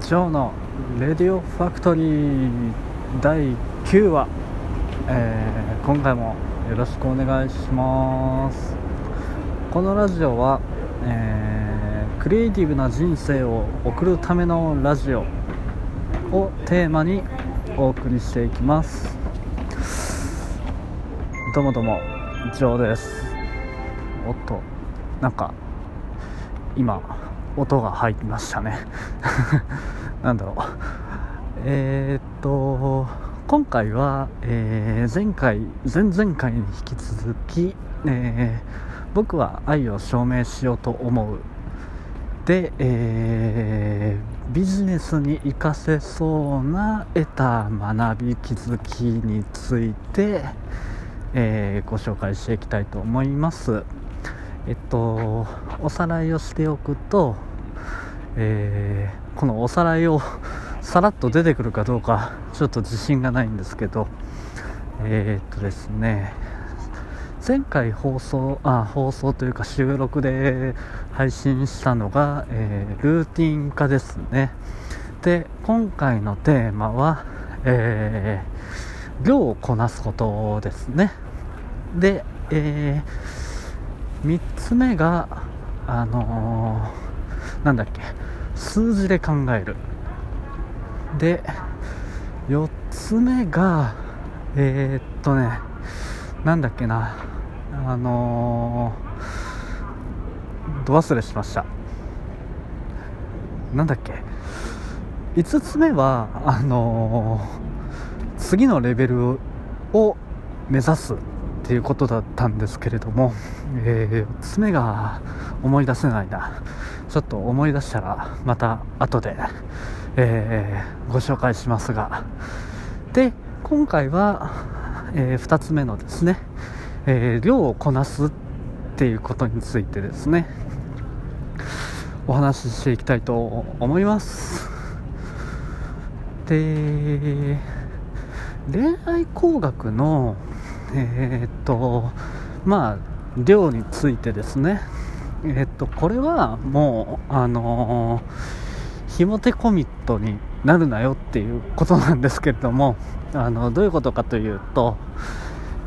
ジョーのレディオファクトリー第9話、えー今回もよろしくお願いします。このラジオは、えークリエイティブな人生を送るためのラジオをテーマにお送りしていきます。どうもどうもジョーです。おっとなんか今音が入りましたね。なんだろう。えー、っと今回は、えー前回前々回に引き続き、えー僕は愛を証明しようと思う。で、えービジネスに活かせそうな得た学び気づきについて、えーご紹介していきたいと思います。えっとおさらいをしておくと、えーこのおさらいを さらっと出てくるかどうかちょっと自信がないんですけどえーっとですね前回放送あ放送というか収録で配信したのが、えールーティン化ですね。で今回のテーマは、えー量をこなすことですね。で、え3つ目があのーなんだっけ？数字で考える。で4つ目がえー、っとねなんだっけな。あのー、ど忘れしました。なんだっけ？5つ目はあのー次のレベルを目指すっていうことだったんですけれども、え4つ目が思い出せないな。ちょっと思い出したらまた後で、えーご紹介しますが。で今回は、え2つ目のですね、えー量をこなすっていうことについてですねお話ししていきたいと思います。で恋愛工学のえーっとまあ量についてですねえっとこれはもうあのー、ひも手コミットになるなよっていうことなんですけれどもあのどういうことかというと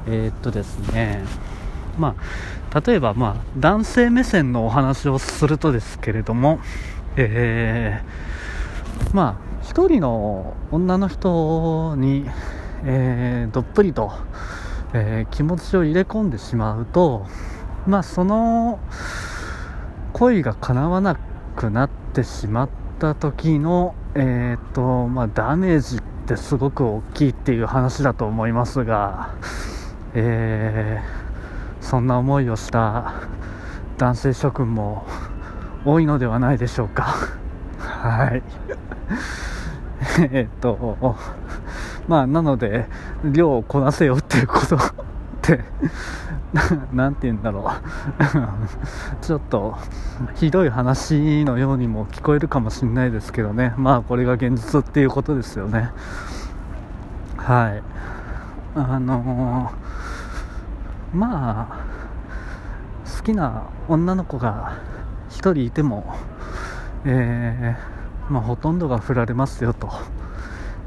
えーっとですねまあ例えばまあ男性目線のお話をするとですけれどもえーまあ一人の女の人に、えーどっぷりと、えー気持ちを入れ込んでしまうとまあその恋が叶わなくなってしまった時のえーとまあダメージってすごく大きいっていう話だと思いますがえーそんな思いをした男性諸君も多いのではないでしょうか。はい。えっとまあなので量をこなせよっていうことってて ななんて言うんだろう。ちょっとひどい話のようにも聞こえるかもしれないですけどね。まあこれが現実っていうことですよね。はい。あのまあ好きな女の子が1人いてもえーまあ、ほとんどが振られますよと。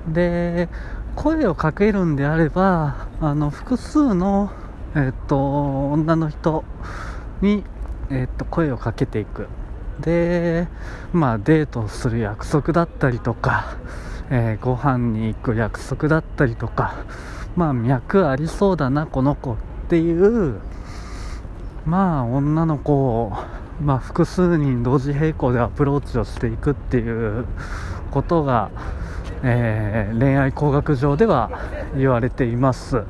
で声をかけるんであればあの複数の、えっと女の人に、えっと声をかけていく。でまあデートする約束だったりとか、えーご飯に行く約束だったりとかまあ脈ありそうだなこの子っていうまあ女の子を、まあ、複数人同時並行でアプローチをしていくっていうことが、えー恋愛工学上では言われています。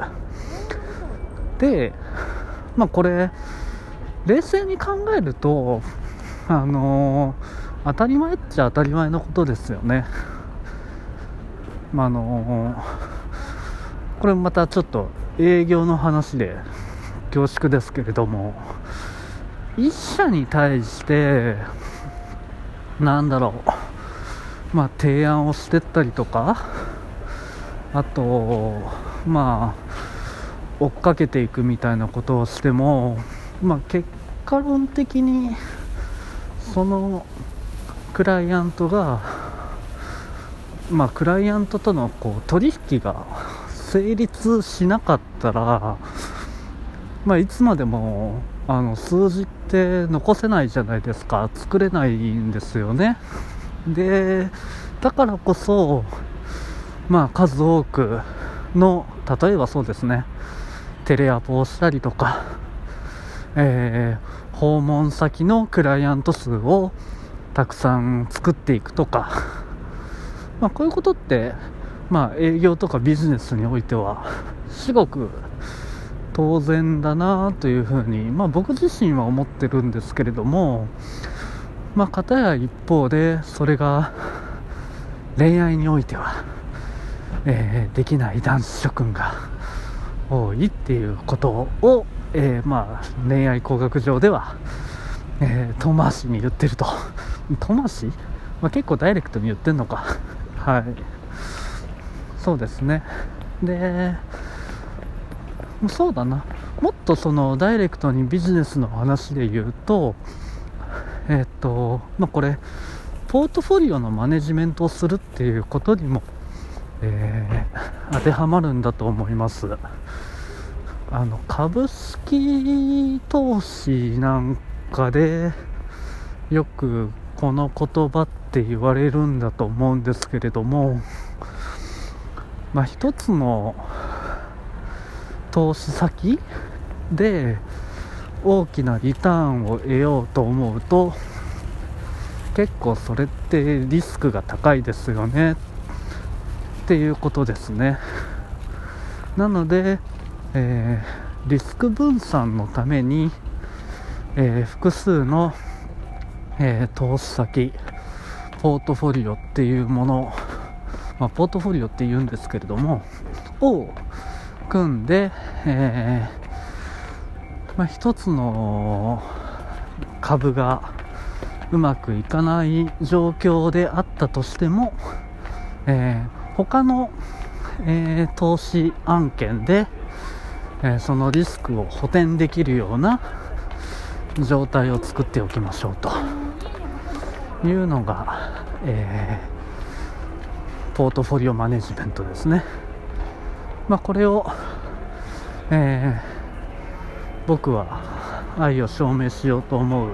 でまあこれ冷静に考えるとあのー当たり前っちゃ当たり前のことですよね。まあのーこれまたちょっと営業の話で恐縮ですけれども一社に対してなんだろうまあ提案をしてったりとかあとまあ追っかけていくみたいなことをしてもまあ結果論的にそのクライアントがまあ、クライアントとのこう取引が成立しなかったら、まあ、いつまでもあの数字って残せないじゃないですか。作れないんですよね。でだからこそまあ数多くの例えばそうですね。テレアポをしたりとか、えー、訪問先のクライアント数をたくさん作っていくとか、まあ、こういうことって、まあ、営業とかビジネスにおいてはすごく当然だなというふうに、まあ、僕自身は思ってるんですけれども、まあ、片や一方でそれが恋愛においては、えー、できない男子諸君が多いっていうことを、えー、まあ、恋愛工学上では、えー、遠回しに言ってると。遠回し、まあ、結構ダイレクトに言ってんのか。はい。そうですね。でそうだな。もっとそのダイレクトにビジネスの話で言うとえっとまあこれポートフォリオのマネジメントをするっていうことにも、えー、当てはまるんだと思います。あの株式投資なんかでよくこの言葉って言われるんだと思うんですけれども、まあ、一つの投資先で大きなリターンを得ようと思うと結構それってリスクが高いですよね。っっていうことですね。なので、えー、リスク分散のために、えー、複数の、えー、投資先ポートフォリオっていうもの、まあ、ポートフォリオって言うんですけれどもを組んで、えまあ、一つの株がうまくいかない状況であったとしても、えー、他の、えー、投資案件で、えー、そのリスクを補填できるような状態を作っておきましょうというのが、えー、ポートフォリオマネジメントですね。まあ、これを、えー、僕は愛を証明しようと思う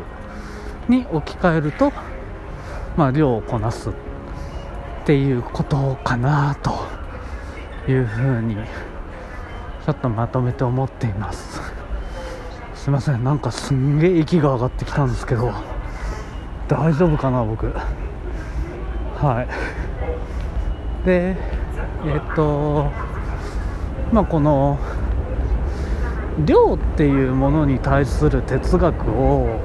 に置き換えると、まあ、量をこなすっっていうことかなというふうにちょっとまとめて思っています。すいません。なんかすんげえ息が上がってきたんですけど。大丈夫かな僕。はい。でえっとまあこの量っていうものに対する哲学を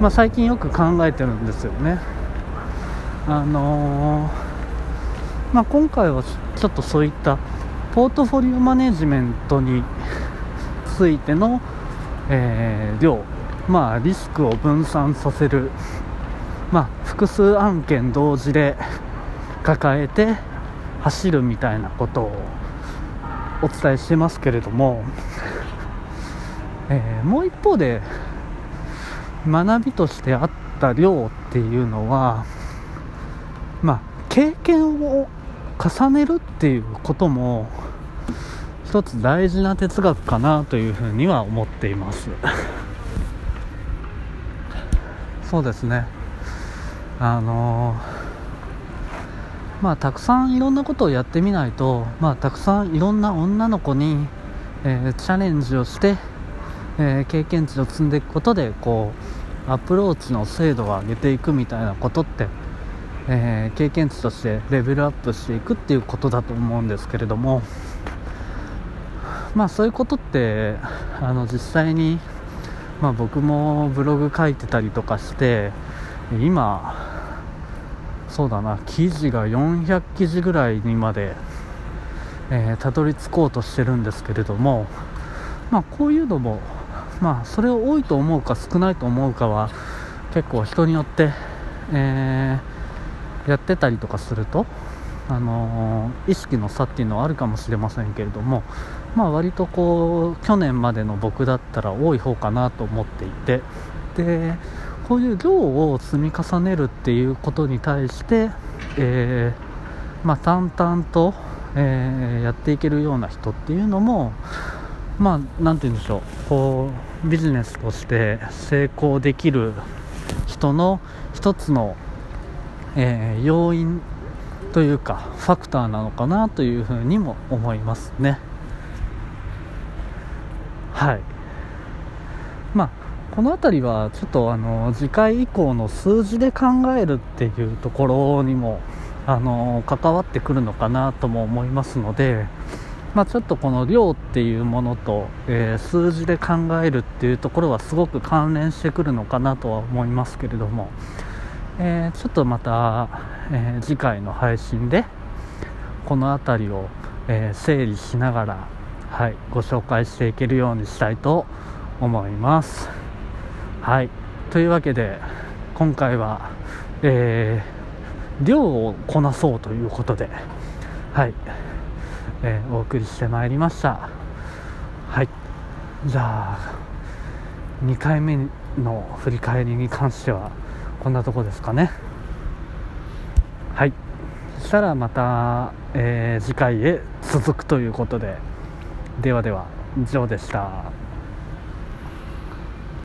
まあ、最近よく考えてるんですよね。あのー、まあ、今回はちょっとそういったポートフォリオマネジメントについての、えー、量、まあ、リスクを分散させる、まあ、複数案件同時で抱えて走るみたいなことをお伝えしてますけれども、えー、もう一方で学びとしてあった量っていうのはまあ経験を重ねるっていうことも一つ大事な哲学かなというふうには思っています。そうですね。あのまあたくさんいろんなことをやってみないとまあたくさんいろんな女の子に、えー、チャレンジをしてえー、経験値を積んでいくことでこうアプローチの精度を上げていくみたいなことって、えー、経験値としてレベルアップしていくっていうことだと思うんですけれどもまあそういうことってあの実際に、まあ、僕もブログ書いてたりとかして今そうだな記事が400記事ぐらいにまで、えー、たどり着こうとしてるんですけれどもまあこういうのもまあそれを多いと思うか少ないと思うかは結構人によって、えー、やってたりとかすると、あのー、意識の差っていうのはあるかもしれませんけれども、まあ、割とこう去年までの僕だったら多い方かなと思っていてでこういう量を積み重ねるっていうことに対して、えまあ、淡々と、えー、やっていけるような人っていうのもまあ何て言うんでしょうこうビジネスとして成功できる人の一つの、えー、要因というかファクターなのかなというふうにも思いますね。はい。まあこの辺りはちょっとあの次回以降の数字で考えるっていうところにもあの関わってくるのかなとも思いますので、まあ、ちょっとこの量っていうものと、えー、数字で考えるっていうところはすごく関連してくるのかなとは思いますけれども、えー、ちょっとまた、えー、次回の配信でこの辺りを、え整理しながら、はい、ご紹介していけるようにしたいと思います。はいというわけで今回は、え量をこなそうということで、はいえ、お送りしてまいりましたはいじゃあ2回目の振り返りに関してはこんなとこですかね。はい。そしたらまた、えー、次回へ続くということで。ではでは以上でした。